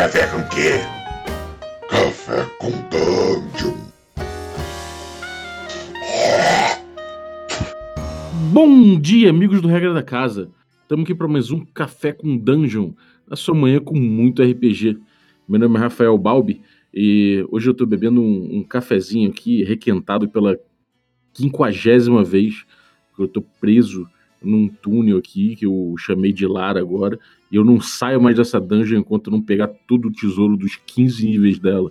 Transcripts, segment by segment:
Café com quê? Café com Dungeon. Bom dia, amigos do Regra da Casa. Estamos aqui para mais um Café com Dungeon, na sua manhã com muito RPG. Meu nome é Rafael Balbi e hoje eu estou bebendo um, um, cafezinho aqui, requentado pela quinquagésima vez, eu estou preso num túnel aqui, que eu chamei de lar agora, e eu não saio mais dessa dungeon enquanto eu não pegar todo o tesouro dos 15 níveis dela.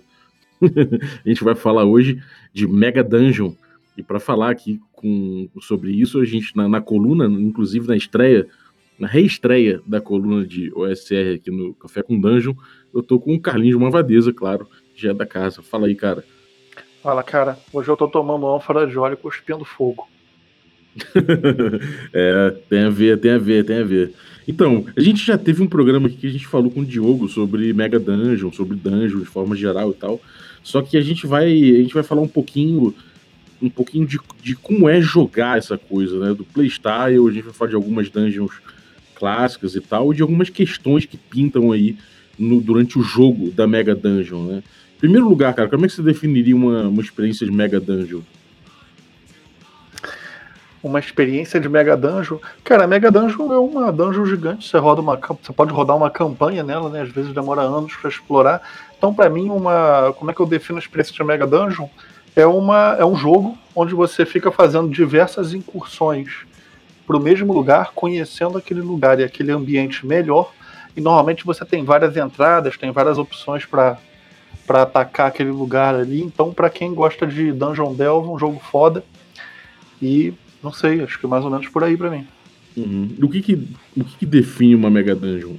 a gente vai falar hoje de Mega Dungeon, e para falar aqui com, sobre isso, a gente, na, na, coluna, inclusive na estreia, na reestreia da coluna de OSR aqui no Café com Dungeon, eu tô com o Carlinhos de Mavadeza, claro, já é da casa. Fala aí, cara. Fala, cara. Hoje eu tô tomando ânfora de óleo cuspindo fogo. é, tem a ver, tem a ver, tem a ver. Então, a gente já teve um programa aqui que a gente falou com o Diogo sobre Mega Dungeon, sobre Dungeon de forma geral e tal. Só que a gente vai, a gente vai falar um pouquinho um pouquinho de, de como é jogar essa coisa, né? Do playstyle, a gente vai falar de algumas dungeons clássicas e tal, e de algumas questões que pintam aí no, durante o jogo da Mega Dungeon, né? Primeiro lugar, cara, como é que você definiria uma, uma experiência de Mega Dungeon? Uma experiência de Mega Dungeon. Cara, Mega Dungeon é uma dungeon gigante. Você roda uma, você pode rodar uma campanha nela, né? Às vezes demora anos para explorar. Então, para mim, uma, como é que eu defino a experiência de Mega Dungeon? É uma, é um jogo onde você fica fazendo diversas incursões para o mesmo lugar, conhecendo aquele lugar e aquele ambiente melhor. E normalmente você tem várias entradas, tem várias opções para para atacar aquele lugar ali. Então, para quem gosta de Dungeon Delve, um jogo foda. E não sei, acho que é mais ou menos por aí para mim. Uhum. O, que que, o que, que define uma Mega Dungeon?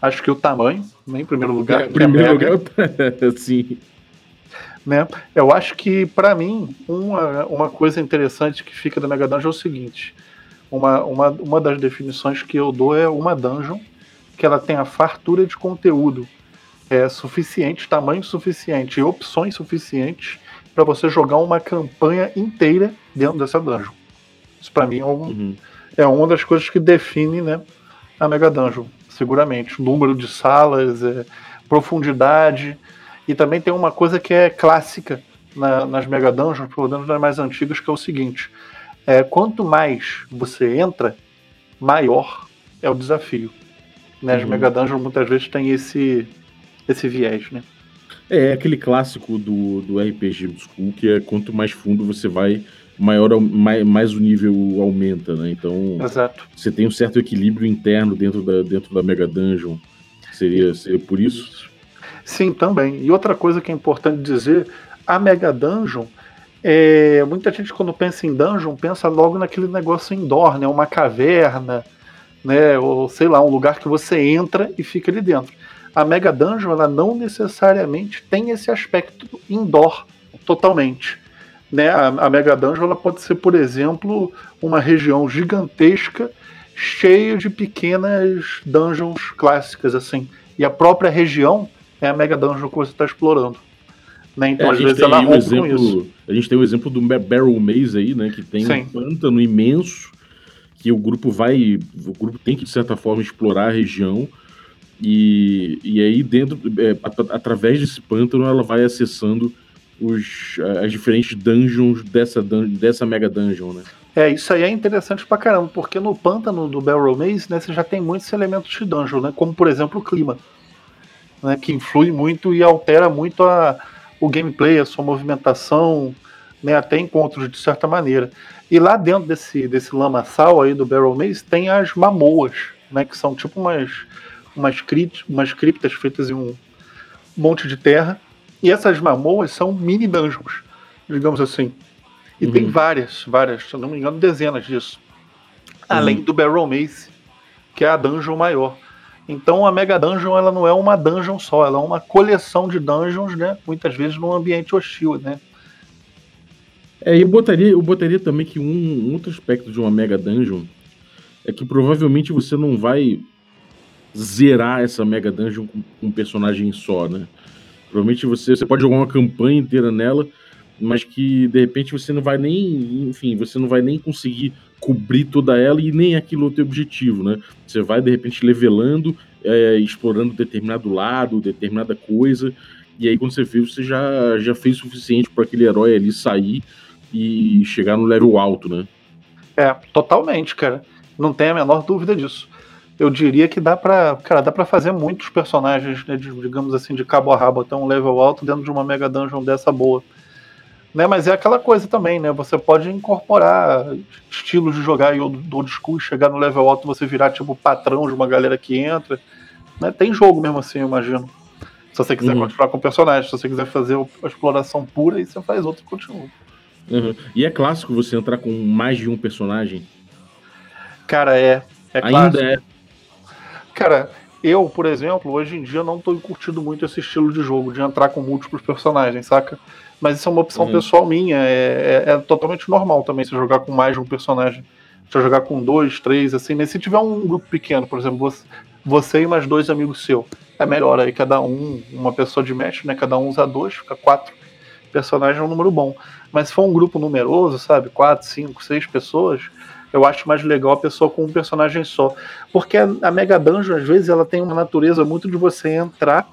Acho que o tamanho, né, em primeiro lugar. É, primeiro lugar, sim. Né? Eu acho que, para mim, uma, uma coisa interessante que fica da Mega Dungeon é o seguinte: uma, uma, uma das definições que eu dou é uma dungeon que ela tem a fartura de conteúdo é suficiente, tamanho suficiente e opções suficientes para você jogar uma campanha inteira dentro dessa dungeon. Isso para mim é, um, uhum. é, uma das coisas que define né, a Mega Dungeon, seguramente. Número de salas, é, profundidade. E também tem uma coisa que é clássica na, nas Mega Dungeons, pelo menos nas mais antigas, que é o seguinte: é, quanto mais você entra, maior é o desafio. Né? As uhum. Mega Dungeons muitas vezes têm esse, esse viés, né? É, é aquele clássico do, do RPG School, que é quanto mais fundo você vai, maior mais, mais o nível aumenta, né? Então Exato. você tem um certo equilíbrio interno dentro da, dentro da Mega Dungeon. Seria, seria por isso? Sim, também. E outra coisa que é importante dizer, a Mega Dungeon, é, muita gente quando pensa em dungeon, pensa logo naquele negócio indoor, né? Uma caverna, né? Ou sei lá, um lugar que você entra e fica ali dentro a Mega Dungeon ela não necessariamente tem esse aspecto indoor totalmente. Né? A, a Mega Dungeon ela pode ser, por exemplo, uma região gigantesca cheia de pequenas dungeons clássicas assim. E a própria região é a Mega Dungeon que você está explorando. Né? Então, é, às vezes ela um exemplo, A gente tem o um exemplo do Barrel Maze aí, né? Que tem Sim. um pântano imenso que o grupo vai. O grupo tem que, de certa forma, explorar a região e, e aí, dentro, é, através desse pântano, ela vai acessando os, as diferentes dungeons dessa, dessa mega dungeon, né? É, isso aí é interessante pra caramba, porque no pântano do Barrel Maze, né, você já tem muitos elementos de dungeon, né? Como, por exemplo, o clima, né? Que influi muito e altera muito a, o gameplay, a sua movimentação, né? Até encontros, de certa maneira. E lá dentro desse, desse lamaçal aí do Barrel Maze, tem as mamoas, né? Que são tipo umas umas, crit umas criptas feitas em um monte de terra. E essas mamoas são mini dungeons, digamos assim. E uhum. tem várias, várias, se não me engano, dezenas disso. Uhum. Além do Barrel Maze, que é a dungeon maior. Então a Mega Dungeon ela não é uma dungeon só, ela é uma coleção de dungeons, né? Muitas vezes num ambiente hostil, né? É, eu botaria, eu botaria também que um, um outro aspecto de uma Mega Dungeon é que provavelmente você não vai zerar essa Mega Dungeon com, um personagem só, né? Provavelmente você, você pode jogar uma campanha inteira nela, mas que de repente você não vai nem, enfim, você não vai nem conseguir cobrir toda ela e nem aquilo é o teu objetivo, né? Você vai de repente levelando, é, explorando determinado lado, determinada coisa, e aí quando você vê, você já, já fez o suficiente para aquele herói ali sair e chegar no level alto, né? É, totalmente, cara. Não tem a menor dúvida disso. Eu diria que dá pra. Cara, dá pra fazer muitos personagens, né, de, digamos assim, de cabo a rabo até um level alto dentro de uma Mega Dungeon dessa boa. Né, mas é aquela coisa também, né? Você pode incorporar estilos de jogar do old school, chegar no level alto você virar tipo patrão de uma galera que entra. Né? Tem jogo mesmo assim, eu imagino. Se você quiser uhum. continuar com o personagem, se você quiser fazer a exploração pura, aí você faz outro e continua. Uhum. E é clássico você entrar com mais de um personagem? Cara, é. é Ainda clássico. é. Cara, eu, por exemplo, hoje em dia não tô curtindo muito esse estilo de jogo, de entrar com múltiplos personagens, saca? Mas isso é uma opção uhum. pessoal minha, é, é, é, totalmente normal também se jogar com mais de um personagem. Se jogar com dois, três, assim, né? Se tiver um grupo pequeno, por exemplo, você, você e mais dois amigos seus, é melhor aí cada um, uma pessoa de match, né? Cada um usa dois, fica quatro personagens, é um número bom. Mas se for um grupo numeroso, sabe? Quatro, cinco, seis pessoas, eu acho mais legal a pessoa com um personagem só. Porque a, Mega Dungeon, às vezes, ela tem uma natureza muito de você entrar,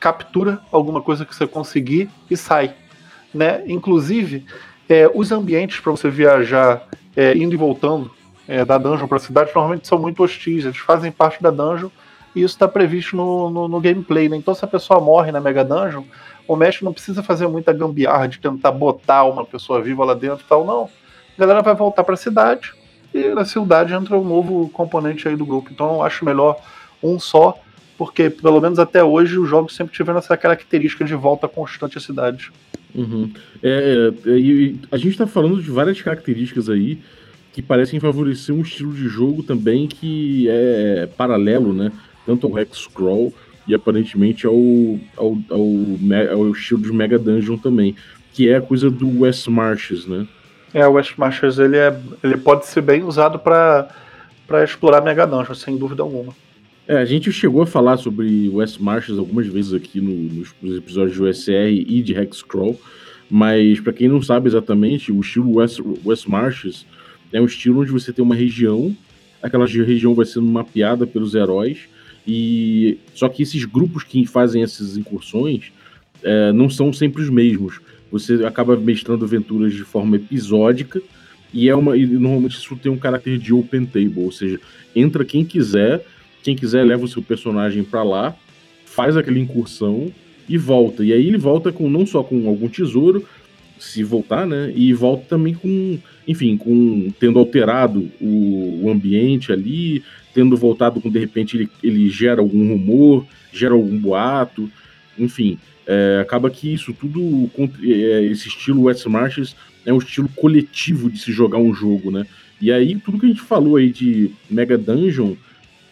captura alguma coisa que você conseguir e sai. Né? Inclusive, é, os ambientes para você viajar é, indo e voltando é, da dungeon para a cidade normalmente são muito hostis, eles fazem parte da dungeon e isso está previsto no, no, no, gameplay. Né? Então, se a pessoa morre na Mega Dungeon, o mestre não precisa fazer muita gambiarra de tentar botar uma pessoa viva lá dentro e tal, não a galera vai voltar para a cidade e na cidade entra um novo componente aí do grupo. Então eu acho melhor um só, porque pelo menos até hoje os jogos sempre tiveram essa característica de volta constante à cidade. Uhum. É, é, a gente está falando de várias características aí que parecem favorecer um estilo de jogo também que é paralelo, né? Tanto ao Hex Scroll e aparentemente ao, ao, ao, ao estilo de Mega Dungeon também, que é a coisa do West Marches, né? É, o West ele, é, ele pode ser bem usado para explorar Mega Dungeon, sem dúvida alguma. É, a gente chegou a falar sobre West Marches algumas vezes aqui no, nos, episódios de USR e de Hexcrawl, mas para quem não sabe exatamente, o estilo West, West Marches é um estilo onde você tem uma região, aquela região vai sendo mapeada pelos heróis, e só que esses grupos que fazem essas incursões é, não são sempre os mesmos. Você acaba mestrando aventuras de forma episódica e é uma e normalmente isso tem um caráter de open table, ou seja, entra quem quiser, quem quiser leva o seu personagem para lá, faz aquela incursão e volta. E aí ele volta com não só com algum tesouro, se voltar, né? E volta também com, enfim, com tendo alterado o, o ambiente ali, tendo voltado com de repente ele, ele gera algum rumor, gera algum boato, enfim. É, acaba que isso tudo, é, esse estilo West Marches é um estilo coletivo de se jogar um jogo, né? E aí, tudo que a gente falou aí de Mega Dungeon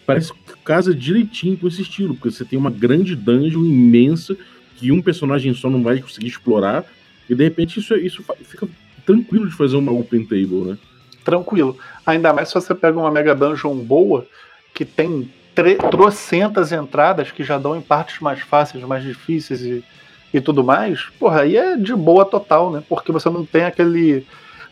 parece que casa direitinho com esse estilo, porque você tem uma grande dungeon imensa que um personagem só não vai conseguir explorar, e de repente isso, isso fica tranquilo de fazer uma open table, né? Tranquilo. Ainda mais se você pega uma Mega Dungeon boa, que tem trocentas entradas que já dão em partes mais fáceis, mais difíceis e, e tudo mais, porra, aí é de boa total, né? Porque você não tem aquele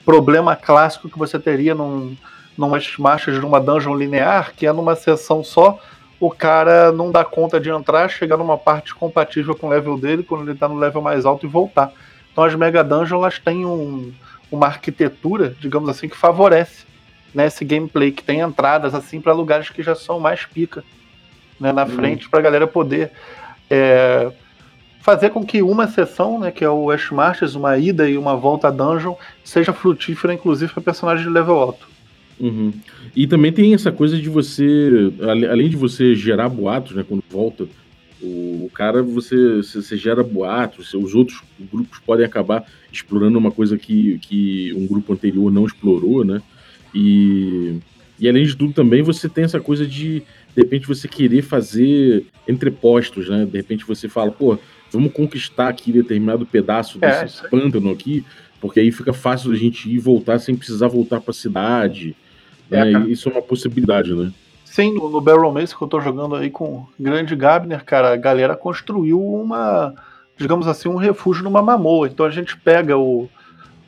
problema clássico que você teria num, numas marchas de uma dungeon linear, que é numa sessão só, o cara não dá conta de entrar, chegar numa parte compatível com o level dele, quando ele tá no level mais alto e voltar. Então as Mega Dungeons elas têm um, uma arquitetura, digamos assim, que favorece né, esse gameplay que tem entradas assim para lugares que já são mais pica né, na uhum. frente para a galera poder é, fazer com que uma sessão, né, que é o West Marches, uma ida e uma volta a dungeon, seja frutífera, inclusive para personagens de level alto. Uhum. E também tem essa coisa de você, além de você gerar boatos, né, quando volta, o, cara, você, você gera boatos, os outros grupos podem acabar explorando uma coisa que, que um grupo anterior não explorou, né? E, e além de tudo, também você tem essa coisa de, de repente, você querer fazer entrepostos, né? De repente você fala, pô, vamos conquistar aqui determinado pedaço é, desse pântano aqui, porque aí fica fácil a gente ir e voltar sem precisar voltar para a cidade. É, né? Isso é uma possibilidade, né? Sim, no, no Barrel Mace que eu tô jogando aí com o grande Gabner, cara, a galera construiu uma, digamos assim, um refúgio numa mamoa. Então a gente pega o,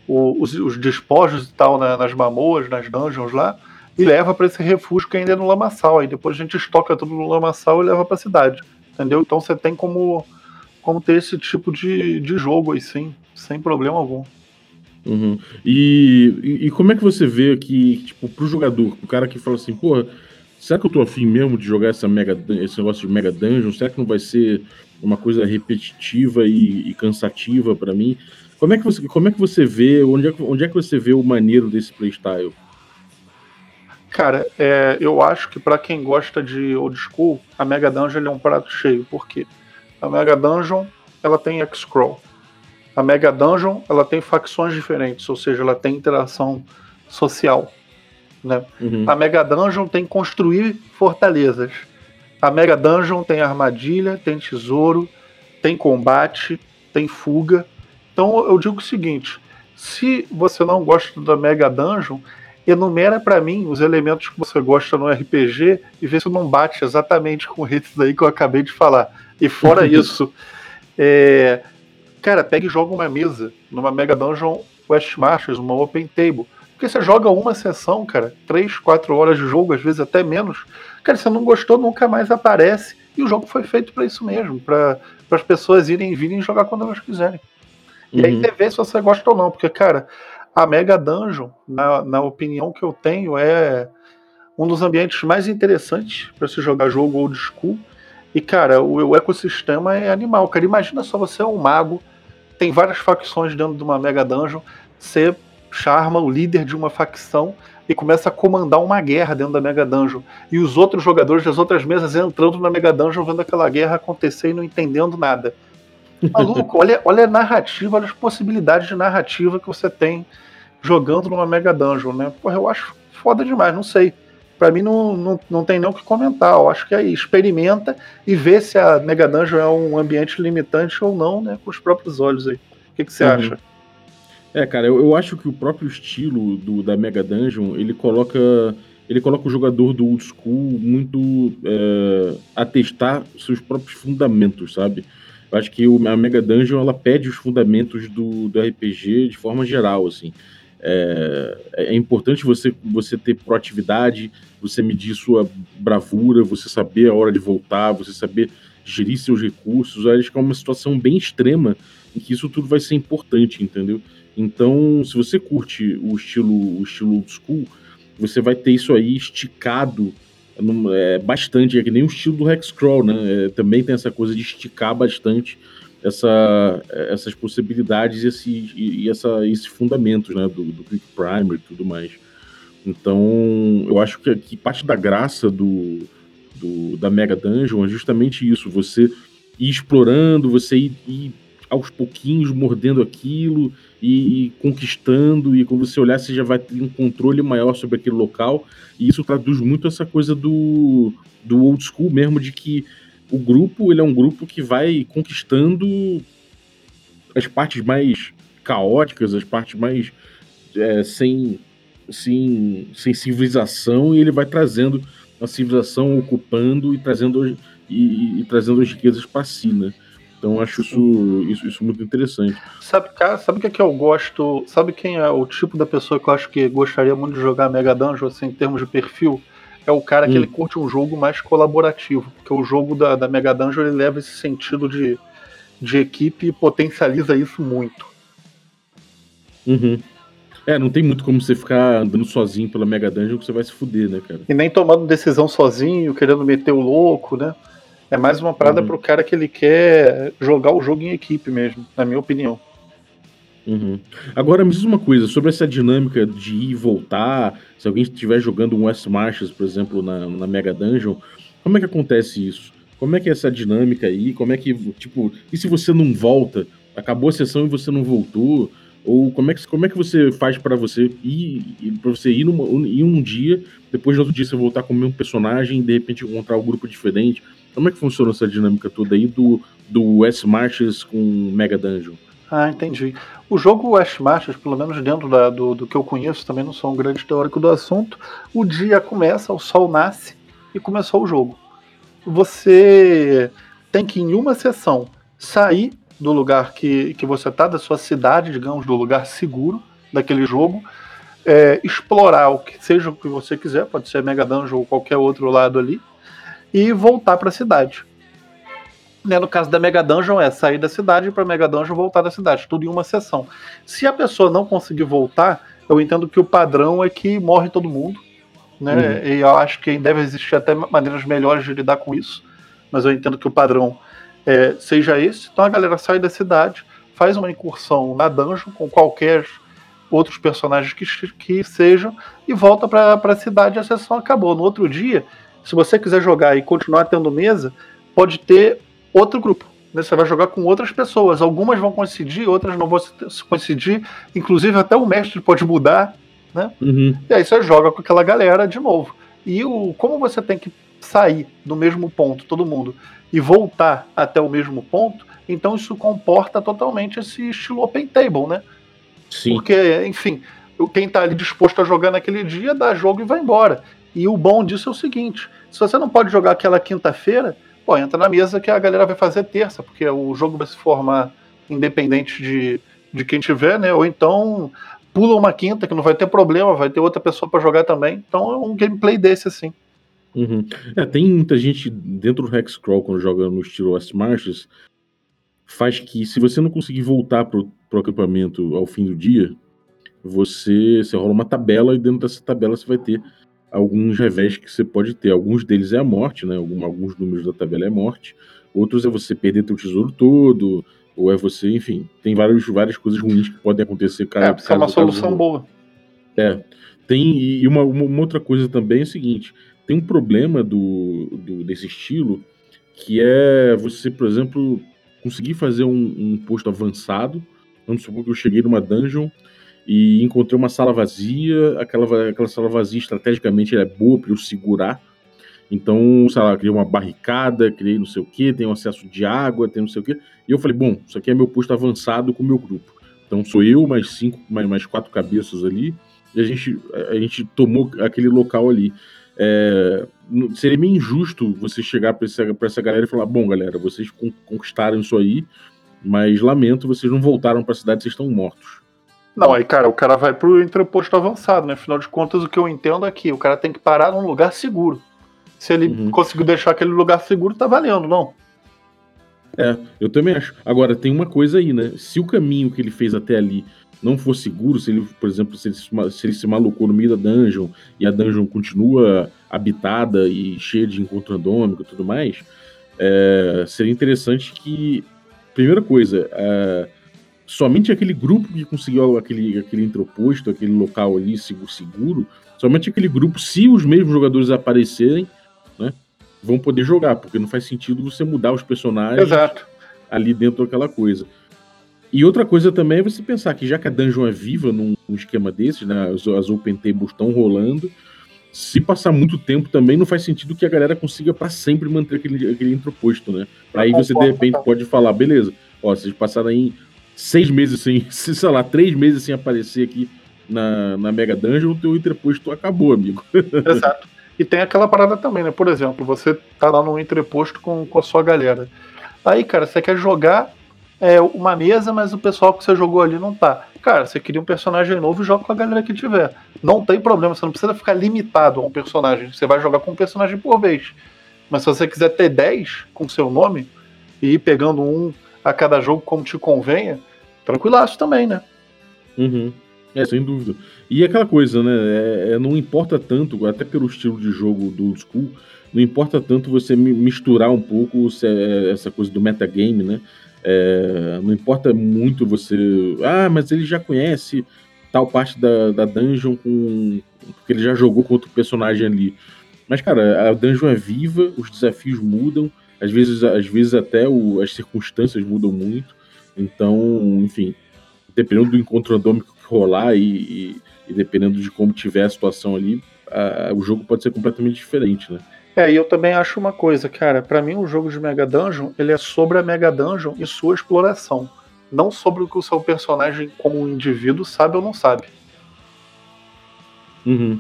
os, os, despojos e tal nas mamoas, nas dungeons lá, e leva para esse refúgio que ainda é no lamaçal. Aí depois a gente estoca tudo no lamaçal e leva para a cidade. Entendeu? Então você tem como, como ter esse tipo de, de jogo aí sim, sem problema algum. Uhum. E, e, e, como é que você vê que, tipo, pro jogador, o cara que fala assim, porra, será que eu tô afim mesmo de jogar essa mega, esse negócio de Mega Dungeon? Será que não vai ser uma coisa repetitiva e, e cansativa para mim? Como é que você, como é que você vê, onde é, onde é que você vê o maneiro desse playstyle? Cara, é, eu acho que para quem gosta de old school, a Mega Dungeon é um prato cheio, porque a Mega Dungeon ela tem X-Scroll. A Mega Dungeon ela tem facções diferentes, ou seja, ela tem interação social. Né? Uhum. A Mega Dungeon tem construir fortalezas. A Mega Dungeon tem armadilha, tem tesouro, tem combate, tem fuga. Então eu digo o seguinte: se você não gosta da Mega Dungeon, enumera para mim os elementos que você gosta no RPG e vê se não bate exatamente com esses aí que eu acabei de falar. E fora isso, é, cara, pega e joga uma mesa numa Mega Dungeon West uma Open Table. Porque você joga uma sessão, cara, 3, 4 horas de jogo, às vezes até menos. Cara, você não gostou, nunca mais aparece. E o jogo foi feito para isso mesmo, para as pessoas irem e virem jogar quando elas quiserem. E uhum. aí você vê se você gosta ou não, porque, cara, a Mega Dungeon, na, na opinião que eu tenho, é um dos ambientes mais interessantes para se jogar jogo old school. E, cara, o, o, ecossistema é animal. Cara, imagina só você é um mago, tem várias facções dentro de uma Mega Dungeon, você charma o líder de uma facção e começa a comandar uma guerra dentro da Mega Dungeon. E os outros jogadores das outras mesas entrando na Mega Dungeon, vendo aquela guerra acontecer e não entendendo nada. Maluco, olha, olha a narrativa, olha as possibilidades de narrativa que você tem jogando numa Mega Dungeon, né? Porra, eu acho foda demais, não sei. Para mim não, não, não tem nem o que comentar. Eu acho que aí experimenta e vê se a Mega Dungeon é um ambiente limitante ou não, né? Com os próprios olhos aí. O que, que você uhum. acha? É, cara, eu, eu acho que o próprio estilo do, da Mega Dungeon, ele coloca ele coloca o jogador do old school muito é, a testar seus próprios fundamentos, sabe? Eu acho que o, a Mega Dungeon ela pede os fundamentos do, do RPG de forma geral, assim. É, é, importante você, você ter proatividade, você medir sua bravura, você saber a hora de voltar, você saber gerir seus recursos. Eu acho que é uma situação bem extrema em que isso tudo vai ser importante, entendeu? Então, se você curte o estilo, o estilo old school, você vai ter isso aí esticado é, bastante, é que nem o estilo do Hexcrawl, né? É, também tem essa coisa de esticar bastante essa, essas possibilidades e, esse, e, essa, esses fundamentos né? do, do Quick Primer e tudo mais. Então, eu acho que, que parte da graça do, do, da Mega Dungeon é justamente isso: você ir explorando, você ir, ir aos pouquinhos mordendo aquilo e, e, conquistando, e quando você olhar, você já vai ter um controle maior sobre aquele local. E isso traduz muito essa coisa do, do old school mesmo, de que o grupo ele é um grupo que vai conquistando as partes mais caóticas, as partes mais é, sem, sem, sem civilização, e ele vai trazendo a civilização, ocupando e trazendo, e, e, e trazendo as riquezas para si, né? Então acho isso, isso, isso, muito interessante. Sabe, cara, sabe o que, é que eu gosto? Sabe quem é o tipo da pessoa que eu acho que gostaria muito de jogar Mega Dungeon, assim, em termos de perfil? É o cara que hum. ele curte um jogo mais colaborativo. Porque o jogo da, da Mega Dungeon ele leva esse sentido de, de equipe e potencializa isso muito. Uhum. É, não tem muito como você ficar andando sozinho pela Mega Dungeon que você vai se fuder, né, cara? E nem tomando decisão sozinho, querendo meter o louco, né? É mais uma parada uhum. pro cara que ele quer jogar o jogo em equipe mesmo, na minha opinião. Uhum. Agora me diz uma coisa sobre essa dinâmica de ir e voltar. Se alguém estiver jogando um West Marches, por exemplo, na, na Mega Dungeon, como é que acontece isso? Como é que é essa dinâmica aí? Como é que, tipo, e se você não volta? Acabou a sessão e você não voltou? Ou como é que, como é que você faz para você ir para você ir, numa, ir um dia, depois no outro dia você voltar com o mesmo personagem e de repente encontrar um grupo diferente? Como é que funciona essa dinâmica toda aí do, do West Marches com Mega Dungeon? Ah, entendi. O jogo West Marches, pelo menos dentro da, do, do que eu conheço, também não sou um grande teórico do assunto, o dia começa, o sol nasce e começou o jogo. Você tem que, em uma sessão, sair do lugar que, que você está, da sua cidade, digamos, do lugar seguro, daquele jogo, é, explorar o que seja o que você quiser, pode ser Mega Dungeon ou qualquer outro lado ali, e voltar para a cidade. Né, no caso da Mega Dungeon é sair da cidade para Mega Dungeon voltar da cidade, tudo em uma sessão. Se a pessoa não conseguir voltar, eu entendo que o padrão é que morre todo mundo, né? Uhum. E eu acho que deve existir até maneiras melhores de lidar com isso, mas eu entendo que o padrão é, seja esse. Então a galera sai da cidade, faz uma incursão na dungeon com qualquer outros personagens que, que sejam e volta para a cidade e a sessão acabou. No outro dia, se você quiser jogar e continuar tendo mesa, pode ter outro grupo. Né? Você vai jogar com outras pessoas. Algumas vão coincidir, outras não vão coincidir. Inclusive, até o mestre pode mudar. Né? Uhum. E aí você joga com aquela galera de novo. E o, como você tem que sair do mesmo ponto, todo mundo, e voltar até o mesmo ponto, então isso comporta totalmente esse estilo open table, né? Sim. Porque, enfim, quem está ali disposto a jogar naquele dia dá jogo e vai embora. E o bom disso é o seguinte: se você não pode jogar aquela quinta-feira, pô, entra na mesa que a galera vai fazer terça, porque o jogo vai se formar independente de, de quem tiver, né? Ou então pula uma quinta, que não vai ter problema, vai ter outra pessoa para jogar também. Então é um gameplay desse, assim. Uhum. É, tem muita gente dentro do Hexcrawl, quando joga no estilo West Marches, faz que se você não conseguir voltar pro, pro acampamento ao fim do dia, você, você rola uma tabela e dentro dessa tabela você vai ter alguns revés que você pode ter. Alguns deles é a morte, né? Alguns números da tabela é morte. Outros é você perder teu tesouro todo, ou é você, enfim, tem várias, várias coisas ruins que podem acontecer. Cara, é, é uma solução boa. É. Tem, e uma, uma, outra coisa também é o seguinte: tem um problema do, do, desse estilo que é você, por exemplo, conseguir fazer um, um posto avançado. Vamos supor que eu cheguei numa dungeon e encontrei uma sala vazia. Aquela, aquela sala vazia, estrategicamente, é boa para eu segurar. Então, sei lá, criei uma barricada, criei não sei o que, tem acesso de água, tem não sei o que. E eu falei, bom, isso aqui é meu posto avançado com o meu grupo. Então sou eu, mais cinco, mais, mais quatro cabeças ali, e a gente, a gente tomou aquele local ali. É, seria meio injusto você chegar para essa, essa galera e falar: bom, galera, vocês conquistaram isso aí, mas lamento, vocês não voltaram para a cidade, vocês estão mortos. Não, aí, cara, o cara vai pro entreposto avançado, né? Afinal de contas, o que eu entendo aqui, é o cara tem que parar num lugar seguro. Se ele uhum. conseguiu deixar aquele lugar seguro, tá valendo, não? É, eu também acho. Agora, tem uma coisa aí, né? Se o caminho que ele fez até ali não for seguro, se ele, por exemplo, se ele, se ele se malucou no meio da dungeon e a dungeon continua habitada e cheia de encontro randômico e tudo mais, é, seria interessante que, primeira coisa, é, somente aquele grupo que conseguiu aquele, aquele entreposto, aquele local ali seguro, somente aquele grupo, se os mesmos jogadores aparecerem, né, vão poder jogar, porque não faz sentido você mudar os personagens Exato. ali dentro daquela coisa. E outra coisa também é você pensar que já que a dungeon é viva num, num esquema desses, né, as, as open tables estão rolando, se passar muito tempo também não faz sentido que a galera consiga para sempre manter aquele, aquele entreposto, né? Aí você de repente pode falar, beleza, ó, vocês passaram aí seis meses sem, sei lá, três meses sem aparecer aqui na, na Mega Dungeon, o teu entreposto acabou, amigo. Exato. E tem aquela parada também, né? Por exemplo, você tá lá no entreposto com, com a sua galera. Aí, cara, você quer jogar é, uma mesa, mas o pessoal que você jogou ali não tá. Cara, você cria um personagem novo e joga com a galera que tiver. Não tem problema, você não precisa ficar limitado a um personagem. Você vai jogar com um personagem por vez. Mas se você quiser ter 10 com seu nome e ir pegando um a cada jogo como te convenha, tranquilaço também, né? Uhum. É, sem dúvida. E aquela coisa, né? É, é, não importa tanto, até pelo estilo de jogo do old school, não importa tanto você misturar um pouco é essa coisa do metagame, né? É, não importa muito você. Ah, mas ele já conhece tal parte da, da dungeon com. Porque ele já jogou com outro personagem ali. Mas, cara, a dungeon é viva, os desafios mudam, às vezes, às vezes até o, as circunstâncias mudam muito. Então, enfim, dependendo do encontro randômico que rolar e, e, e, dependendo de como tiver a situação ali, a, o jogo pode ser completamente diferente, né? É, e eu também acho uma coisa, cara, para mim o jogo de Mega Dungeon, ele é sobre a Mega Dungeon e sua exploração, não sobre o que o seu personagem como indivíduo sabe ou não sabe. Uhum.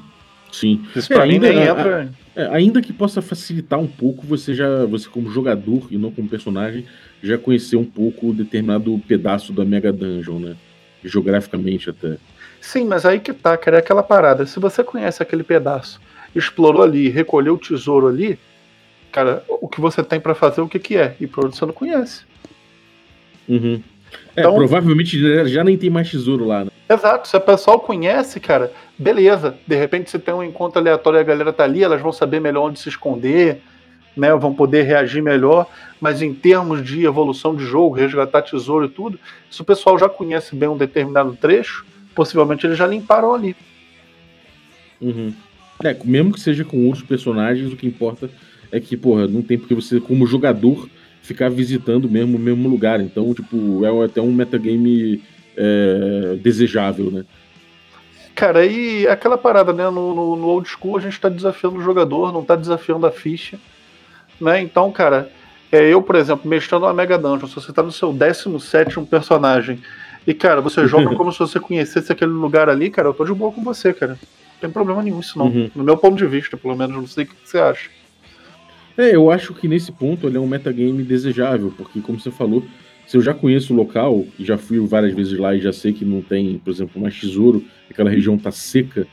Sim. Isso pra é, mim nem entra... É, ainda que possa facilitar um pouco, você já, você como jogador e não como personagem, já conhecer um pouco determinado pedaço da Mega Dungeon, né? Geograficamente até. Sim, mas aí que tá, cara, é aquela parada. Se você conhece aquele pedaço, explorou ali, recolheu o tesouro ali, cara, o que você tem para fazer, o que que é? E por você não conhece. Uhum. É, então, provavelmente já nem tem mais tesouro lá, né? Exato, se o pessoal conhece, cara, beleza. De repente você tem um encontro aleatório e a galera tá ali, elas vão saber melhor onde se esconder, né? Vão poder reagir melhor. Mas em termos de evolução de jogo, resgatar tesouro e tudo, se o pessoal já conhece bem um determinado trecho, possivelmente eles já limparam ali. Uhum. É, mesmo que seja com outros personagens, o que importa é que, porra, não tem porque você, como jogador, ficar visitando mesmo o mesmo lugar. Então, tipo, é até um metagame é, desejável, né? Cara, e aquela parada, né? No, no, no, old school a gente tá desafiando o jogador, não tá desafiando a ficha. Né? Então, cara, é, eu, por exemplo, mestrando uma Mega Dungeon, se você tá no seu 17 personagem e, cara, você joga como se você conhecesse aquele lugar ali, cara, eu tô de boa com você, cara. Não tem problema nenhum isso, não. Uhum. No meu ponto de vista, pelo menos, não sei o que você acha. É, eu acho que nesse ponto ele é um metagame desejável, porque, como você falou, se eu já conheço o local, e já fui várias vezes lá e já sei que não tem, por exemplo, mais tesouro, aquela região tá seca,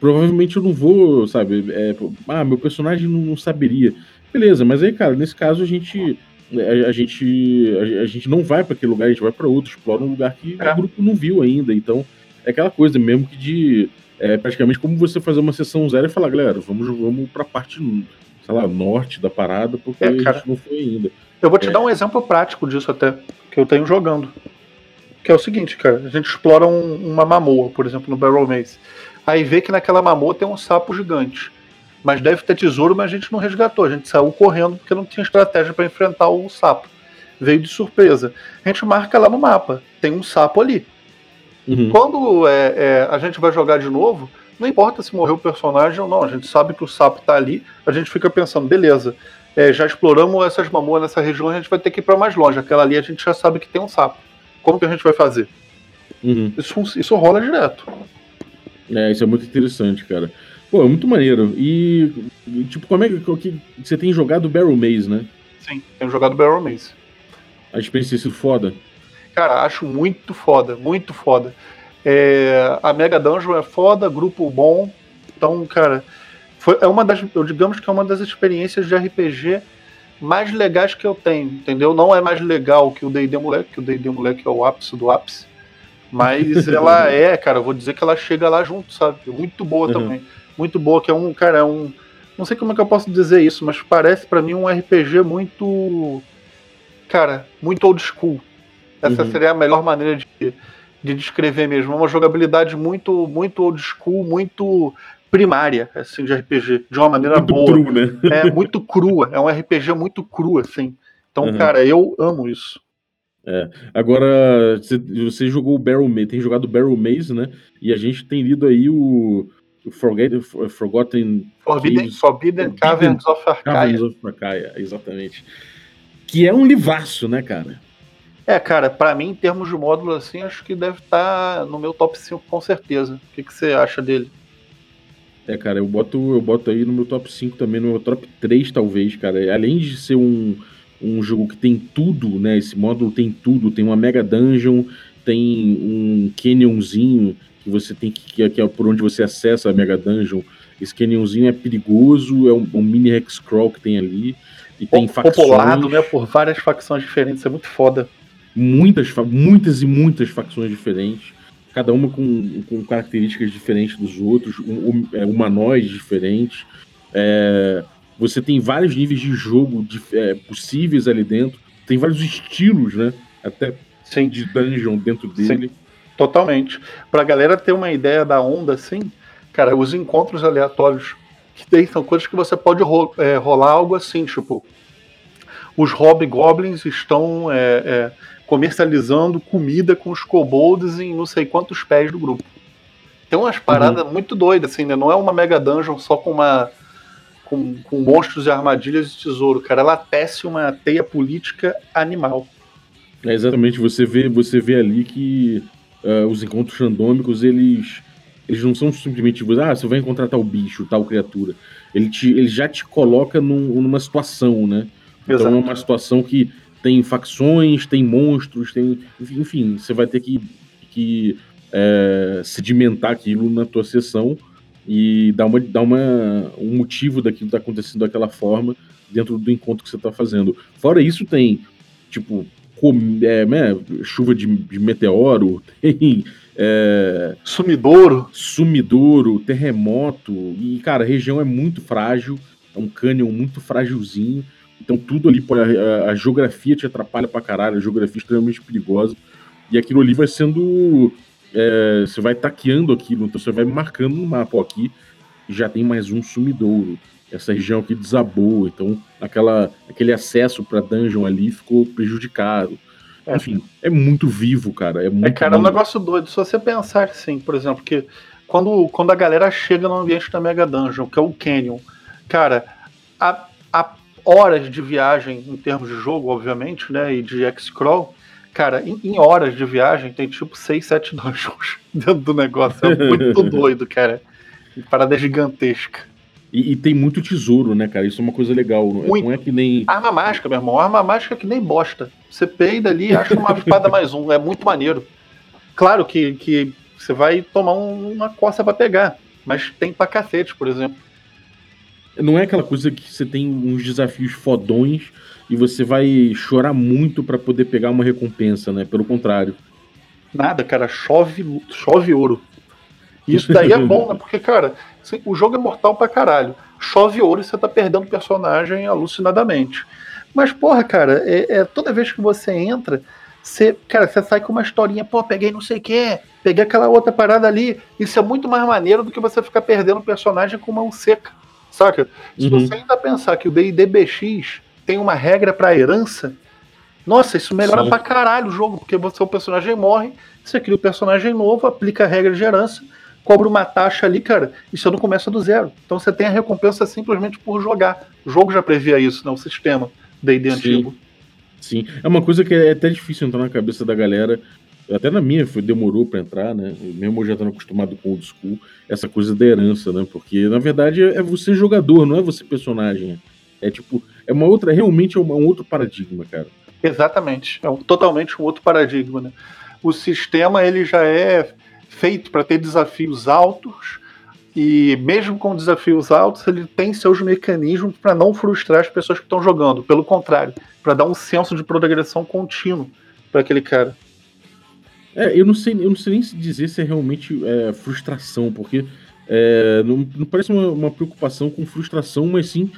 provavelmente eu não vou, sabe, é, ah, meu personagem não, não, saberia. Beleza, mas aí, cara, nesse caso a gente a, a gente a, a, gente não vai para aquele lugar, a gente vai para outro, explora um lugar que é. o grupo não viu ainda, então é aquela coisa mesmo que de é praticamente como você fazer uma sessão zero e falar, galera, vamos vamos para parte sei lá, norte da parada, porque é, a gente não foi ainda. Eu vou te é. dar um exemplo prático disso até, que eu tenho jogando. Que é o seguinte, cara, a gente explora um, uma mamoa, por exemplo, no Barrel Maze. Aí vê que naquela mamoa tem um sapo gigante. Mas deve ter tesouro, mas a gente não resgatou. A gente saiu correndo porque não tinha estratégia para enfrentar o sapo. Veio de surpresa. A gente marca lá no mapa. Tem um sapo ali. Uhum. Quando é, é, a gente vai jogar de novo, não importa se morreu o personagem ou não, a gente sabe que o sapo tá ali, a gente fica pensando, beleza, é, já exploramos essas mamoas nessa região, a gente vai ter que ir para mais longe. Aquela ali a gente já sabe que tem um sapo. Como que a gente vai fazer? Uhum. Isso, isso rola direto. É, isso é muito interessante, cara. Pô, é muito maneiro. E, tipo, como é que, que você tem jogado Barrel Maze, né? Sim, tenho jogado Barrel Maze. A experiência tem sido foda? Cara, acho muito foda, muito foda. É, a Mega Dungeon é foda, grupo bom. Então, cara, foi, é uma das, eu digamos que é uma das experiências de RPG mais legais que eu tenho, entendeu? Não é mais legal que o D&D Moleque, que o D&D Moleque é o ápice do ápice, mas ela é, cara, eu vou dizer que ela chega lá junto, sabe? Muito boa uhum. também. Muito boa, que é um, cara, é um... Não sei como é que eu posso dizer isso, mas parece para mim um RPG muito... Cara, muito old school. Essa uhum. seria a melhor maneira de de descrever mesmo. É uma jogabilidade muito, muito old school, muito primária, assim, de RPG, de uma maneira muito boa. Cru, né? É muito crua, é um RPG muito cru, assim. Então, uhum. cara, eu amo isso. É. Agora, você, jogou o Barrel Maze, tem jogado o Barrel Maze, né? E a gente tem lido aí o, o Forget, Forgotten... Forbidden, Caves, Forbidden Caverns of Arcaia. Caverns of Arcaia, exatamente. Que é um livraço, né, cara? É, cara, para mim, em termos de módulo, assim, acho que deve estar tá no meu top 5 com certeza. O que, que você acha dele? É, cara, eu boto, eu boto aí no meu top 5 também, no meu top 3, talvez, cara. Além de ser um, um jogo que tem tudo, né? Esse módulo tem tudo, tem uma Mega Dungeon, tem um canyonzinho que você tem que. que é por onde você acessa a Mega Dungeon. Esse canyonzinho é perigoso, é um, um mini hexcrawl que tem ali. E tem facções. Populado, né? Por várias facções diferentes, é muito foda muitas, muitas e muitas facções diferentes, cada uma com, com características diferentes dos outros, um, é, humanoides diferentes. É, você tem vários níveis de jogo de, é, possíveis ali dentro, tem vários estilos, né? Até Sim. de dungeon dentro dele. Sim. Totalmente. Pra galera ter uma ideia da onda, assim, cara, os encontros aleatórios que tem são coisas que você pode ro é, rolar algo assim, tipo, os hobgoblins estão é, é, comercializando comida com os kobolds em não sei quantos pés do grupo. Tem umas paradas uhum. muito doidas, assim, né? Não é uma mega dungeon só com uma. Com, com monstros e armadilhas de tesouro, cara. Ela tece uma teia política animal. É, exatamente, você vê, você vê ali que uh, os encontros randômicos, eles, eles não são simplesmente, tipo, ah, você vai encontrar tal bicho, tal criatura. Ele, te, ele já te coloca num, numa situação, né? Exato. Então é uma situação que tem facções, tem monstros, tem. Enfim, você vai ter que, que é, sedimentar aquilo na tua sessão e dar, uma, dar uma, um motivo daquilo que está acontecendo daquela forma dentro do encontro que você está fazendo. Fora isso, tem, tipo, com, é, né, chuva de, de, meteoro, tem. É, sumidouro. Sumidouro, terremoto. E, cara, a região é muito frágil, é um cânion muito frágilzinho. Então, tudo ali, a, a geografia te atrapalha pra caralho, a geografia é extremamente perigosa. E aquilo ali vai sendo é, você vai taqueando aquilo, então você vai marcando no mapa. Ó, aqui já tem mais um sumidouro. Essa região aqui desabou, então aquela, aquele acesso para dungeon ali ficou prejudicado. É. Enfim, é muito vivo, cara. É, muito é cara, é um negócio doido. Se você pensar assim, por exemplo, que quando, quando a galera chega no ambiente da Mega Dungeon, que é o Canyon, cara, a, a horas de viagem em termos de jogo, obviamente, né, e de X-Crawl, Cara, em, em, horas de viagem tem tipo 6, 7 dungeons dentro do negócio. É muito doido, cara. Parada gigantesca. E, e, tem muito tesouro, né, cara? Isso é uma coisa legal. Muito. Não é que nem. Arma mágica, meu irmão. Arma mágica é que nem bosta. Você peida ali e acha uma espada mais um. É muito maneiro. Claro que, que você vai tomar um, uma coça para pegar. Mas tem pra cacete, por exemplo. Não é aquela coisa que você tem uns desafios fodões e você vai chorar muito para poder pegar uma recompensa, né? Pelo contrário. Nada, cara, chove, chove ouro. Isso daí é bom, né? Porque, cara, assim, o jogo é mortal pra caralho. Chove ouro e você tá perdendo personagem alucinadamente. Mas, porra, cara, é, é, toda vez que você entra, você, cara, você sai com uma historinha, pô, peguei não sei o quê, peguei aquela outra parada ali. Isso é muito mais maneiro do que você ficar perdendo personagem com mão seca. Saca? Se uhum. você ainda pensar que o D&D BX tem uma regra para herança, nossa, isso melhora Sim. pra caralho o jogo, porque você, o personagem morre, você cria o um personagem novo, aplica a regra de herança, cobra uma taxa ali, cara, e você não começa do zero. Então você tem a recompensa simplesmente por jogar. O jogo já previa isso, né? O sistema D&D antigo. Sim, é uma coisa que é até difícil entrar na cabeça da galera, até na minha foi, demorou para entrar, né? Mesmo eu já estando acostumado com old school, essa coisa da herança, né? Porque na verdade é você jogador, não é você personagem. É tipo, é uma outra, realmente é um, um outro paradigma, cara. Exatamente, é um, totalmente um outro paradigma, né? O sistema ele já é feito para ter desafios altos e mesmo com desafios altos ele tem seus mecanismos para não frustrar as pessoas que estão jogando. Pelo contrário, para dar um senso de progressão contínuo para aquele cara. É, eu não sei, eu não sei nem dizer se é realmente é, frustração, porque é, não, não, parece uma, uma, preocupação com frustração, mas sim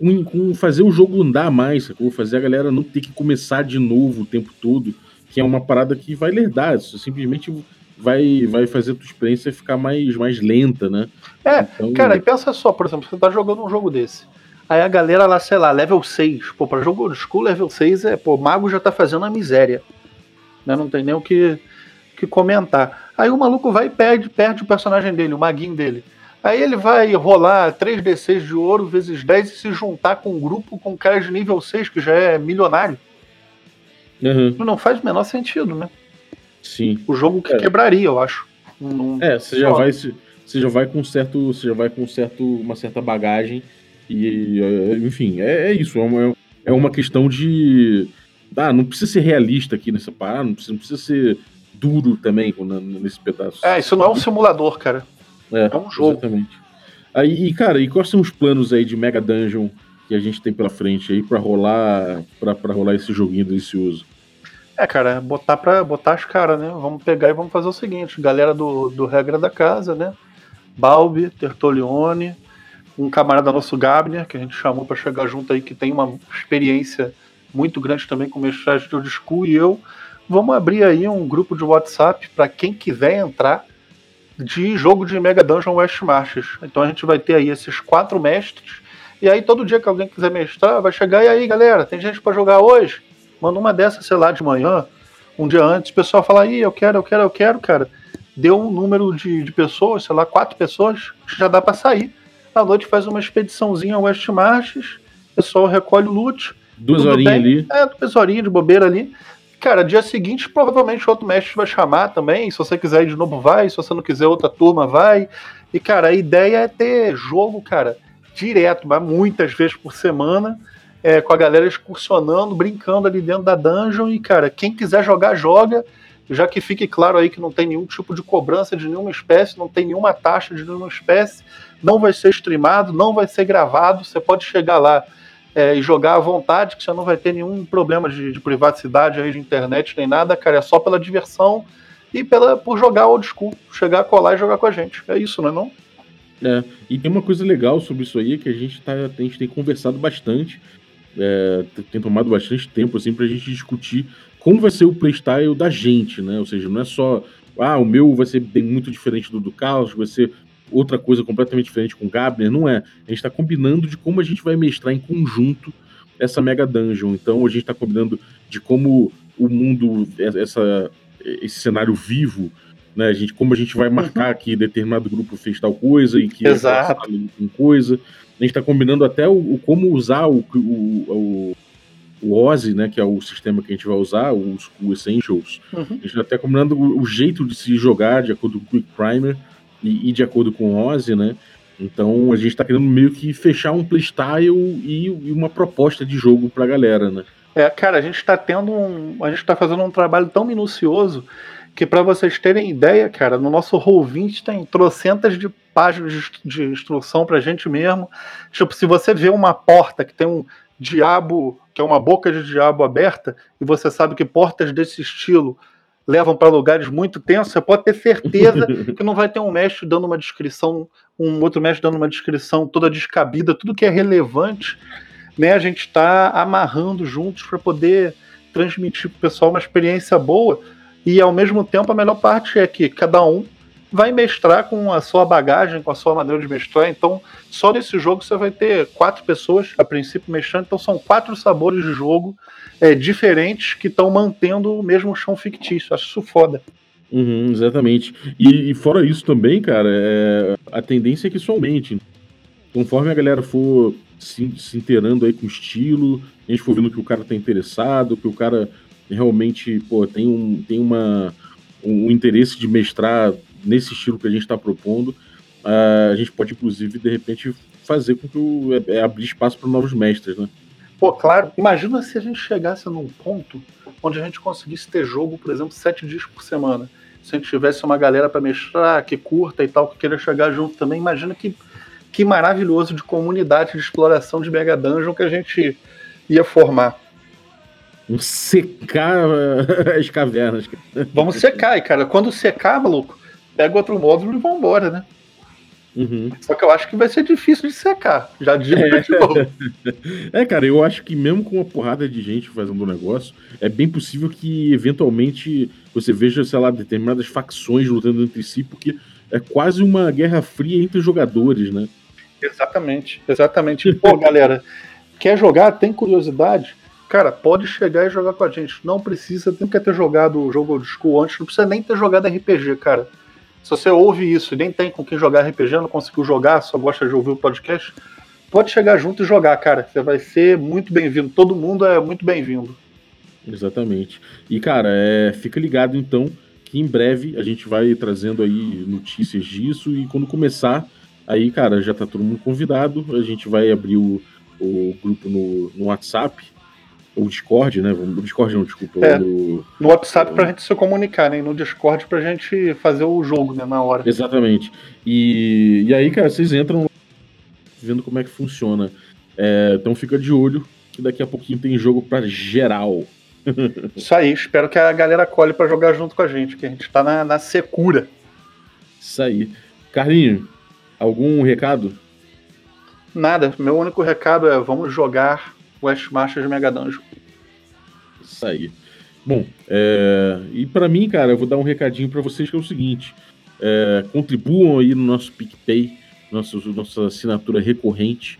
com, com fazer o jogo andar mais, sacou? fazer a galera não ter que começar de novo o tempo todo, que é uma parada que vai lerdar, isso simplesmente vai, vai fazer a tua experiência ficar mais, mais lenta, né? É, então... cara, e pensa só, por exemplo, você tá jogando um jogo desse. Aí a galera lá, sei lá, level 6. Pô, pra jogo old school, level 6 é, pô, mago já tá fazendo a miséria. Né? Não tem nem o que, que comentar. Aí o maluco vai e perde, perde o personagem dele, o maguinho dele. Aí ele vai rolar 3d6 de ouro vezes 10 e se juntar com um grupo com caras de nível 6, que já é milionário. Uhum. Não faz o menor sentido, né? Sim. O jogo que é. quebraria, eu acho. é, você já vai. Você já vai com certo. Você já vai com certo, uma certa bagagem. E, enfim, é, é isso. É uma, é uma questão de. Ah, não precisa ser realista aqui nessa parada, não precisa, não precisa ser duro também nesse pedaço. É, isso não é um simulador, cara. É, é um jogo. Exatamente. Aí, e, cara, e quais são os planos aí de Mega Dungeon que a gente tem pela frente aí para rolar para rolar esse joguinho delicioso? É, cara, botar para botar as caras, né? Vamos pegar e vamos fazer o seguinte, galera do, do Regra da Casa, né? Balbi, Tertolione, um camarada nosso Gabner, que a gente chamou para chegar junto aí, que tem uma experiência muito grande também com mestragem de old school, e eu. Vamos abrir aí um grupo de WhatsApp para quem quiser entrar de jogo de Mega Dungeon West Marches. Então a gente vai ter aí esses quatro mestres. E aí todo dia que alguém quiser mestrar, vai chegar e aí, galera, tem gente para jogar hoje? Manda uma dessas, sei lá, de manhã, um dia antes, o pessoal fala, aí, eu quero, eu quero, eu quero, cara. Deu um número de, de pessoas, sei lá, quatro pessoas, já dá para sair. À noite faz uma expediçãozinha ao West Marches, o pessoal recolhe o loot. Duas horinhas ali. É, duas horinhas de bobeira ali. Cara, dia seguinte provavelmente outro mestre vai chamar também. Se você quiser ir de novo, vai. Se você não quiser, outra turma vai. E, cara, a ideia é ter jogo, cara, direto, mas muitas vezes por semana, é, com a galera excursionando, brincando ali dentro da dungeon. E, cara, quem quiser jogar, joga. já que fique claro aí que não tem nenhum tipo de cobrança de nenhuma espécie, não tem nenhuma taxa de nenhuma espécie, não vai ser streamado, não vai ser gravado, você pode chegar lá é, e jogar à vontade, que você não vai ter nenhum problema de, de, privacidade aí de internet nem nada, cara, é só pela diversão e pela, por jogar old school, chegar, colar e jogar com a gente. É isso, não é não? É, e tem uma coisa legal sobre isso aí que a gente, tá, a gente tem conversado bastante, é, tem tomado bastante tempo assim pra gente discutir como vai ser o playstyle da gente, né? Ou seja, não é só, ah, o meu vai ser bem, muito diferente do do Carlos, vai ser outra coisa completamente diferente com o Gabner, não é. A gente está combinando de como a gente vai mestrar em conjunto essa Mega Dungeon. Então a gente está combinando de como o mundo, essa, esse cenário vivo, né? A gente, como a gente vai uhum. marcar que determinado grupo fez tal coisa e que Exato. com coisa. A gente está combinando até o, o, como usar o, o, o, o OSI, né? Que é o sistema que a gente vai usar, os, o Essentials. Uhum. A gente está até combinando o, o, jeito de se jogar de acordo com o Quick Primer e, e de acordo com o Ozzy, né? Então a gente tá querendo meio que fechar um playstyle e, e uma proposta de jogo pra galera, né? É, cara, a gente tá tendo um. A gente tá fazendo um trabalho tão minucioso que para vocês terem ideia, cara, no nosso Roll20 tem trocentas de páginas de instrução pra gente mesmo. Tipo, se você vê uma porta que tem um diabo, que é uma boca de diabo aberta, e você sabe que portas desse estilo levam para lugares muito tensos, você pode ter certeza que não vai ter um mestre dando uma descrição, um outro mestre dando uma descrição toda descabida, tudo que é relevante, né? A gente está amarrando juntos para poder transmitir para o pessoal uma experiência boa e ao mesmo tempo a melhor parte é que cada um vai mestrar com a sua bagagem, com a sua maneira de mestrar. Então, só nesse jogo você vai ter quatro pessoas a princípio mestrando. Então, são quatro sabores de jogo é, diferentes que estão mantendo o mesmo chão fictício. Acho isso foda. Uhum, exatamente. E, e, fora isso também, cara, é, a tendência é que isso aumente. Conforme a galera for se, se inteirando aí com o estilo, a gente for vendo que o cara tá interessado, que o cara realmente pô, tem, um, tem uma, um, um interesse de mestrar nesse estilo que a gente está propondo, a gente pode, inclusive, de repente, fazer com que o, é, é abrir espaço para novos mestres, né? Pô, claro. Imagina se a gente chegasse num ponto onde a gente conseguisse ter jogo, por exemplo, sete dias por semana. Se a gente tivesse uma galera para mestrar, que curta e tal, que queira chegar junto também, imagina que, que maravilhoso de comunidade de exploração de Mega Dungeon que a gente ia formar. Vamos secar as cavernas. Vamos secar, e cara, quando secar, maluco, pega outro módulo e vambora, né? Uhum. Só que eu acho que vai ser difícil de secar. Já digo é. de novo. É, cara, eu acho que mesmo com uma porrada de gente fazendo o negócio, é bem possível que eventualmente você veja, sei lá, determinadas facções lutando entre si, porque é quase uma guerra fria entre jogadores, né? Exatamente, exatamente. Pô, galera, quer jogar? Tem curiosidade? Cara, pode chegar e jogar com a gente. Não precisa, tem que ter jogado o jogo de school antes, não precisa nem ter jogado RPG, cara se você ouve isso e nem tem com quem jogar RPG, não conseguiu jogar, só gosta de ouvir o podcast, pode chegar junto e jogar, cara. Você vai ser muito bem-vindo. Todo mundo é muito bem-vindo. Exatamente. E, cara, é, fica ligado então que em breve a gente vai trazendo aí notícias disso e quando começar, aí, cara, já tá todo mundo convidado. A gente vai abrir o, o grupo no, no WhatsApp o Discord, né? O Discord não, desculpa. É, no, no WhatsApp pra gente se comunicar, né? No Discord pra gente fazer o jogo, né? Na hora. Exatamente. E, e aí, cara, vocês entram vendo como é que funciona. É, então fica de olho que daqui a pouquinho tem jogo pra geral. Isso aí, espero que a galera colhe para jogar junto com a gente, que a gente tá na, na secura. Isso aí. Carlinho, algum recado? Nada, meu único recado é vamos jogar West Masters Mega Dungeon. Isso aí. Bom, é, e para mim, cara, eu vou dar um recadinho para vocês que é o seguinte: é, contribuam aí no nosso PicPay, nosso, nossa assinatura recorrente.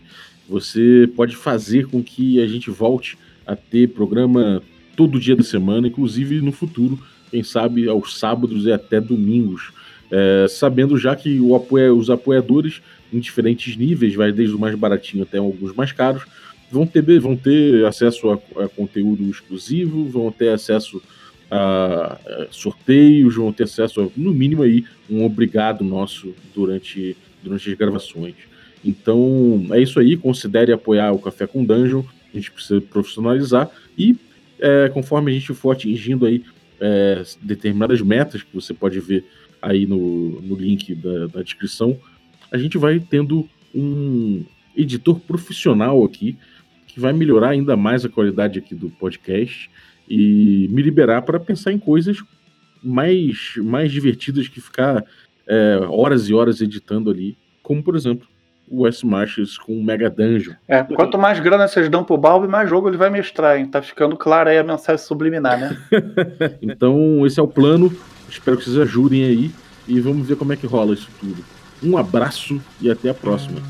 Você pode fazer com que a gente volte a ter programa todo dia da semana, inclusive no futuro, quem sabe aos sábados e até domingos. É, sabendo já que apoia, os apoiadores em diferentes níveis, vai desde o mais baratinho até alguns mais caros, vão ter, vão ter acesso a, a conteúdo exclusivo, vão ter acesso a, a sorteios, vão ter acesso, a, no mínimo, aí, um obrigado nosso durante, durante as gravações. Então, é isso aí. Considere apoiar o Café com Dungeon. A gente precisa profissionalizar. E é, conforme a gente for atingindo aí é, determinadas metas que você pode ver aí no, no link da, da descrição, a gente vai tendo um editor profissional aqui que vai melhorar ainda mais a qualidade aqui do podcast e me liberar para pensar em coisas mais, mais divertidas que ficar é, horas e horas editando ali, como por exemplo o S Marches com o Mega Dungeon. É, quanto mais grana vocês dão pro Balbi, mais jogo ele vai mestrar, hein? Tá ficando claro aí a mensagem subliminar, né? então, esse é o plano. Espero que vocês ajudem aí e vamos ver como é que rola isso tudo. Um abraço e até a próxima.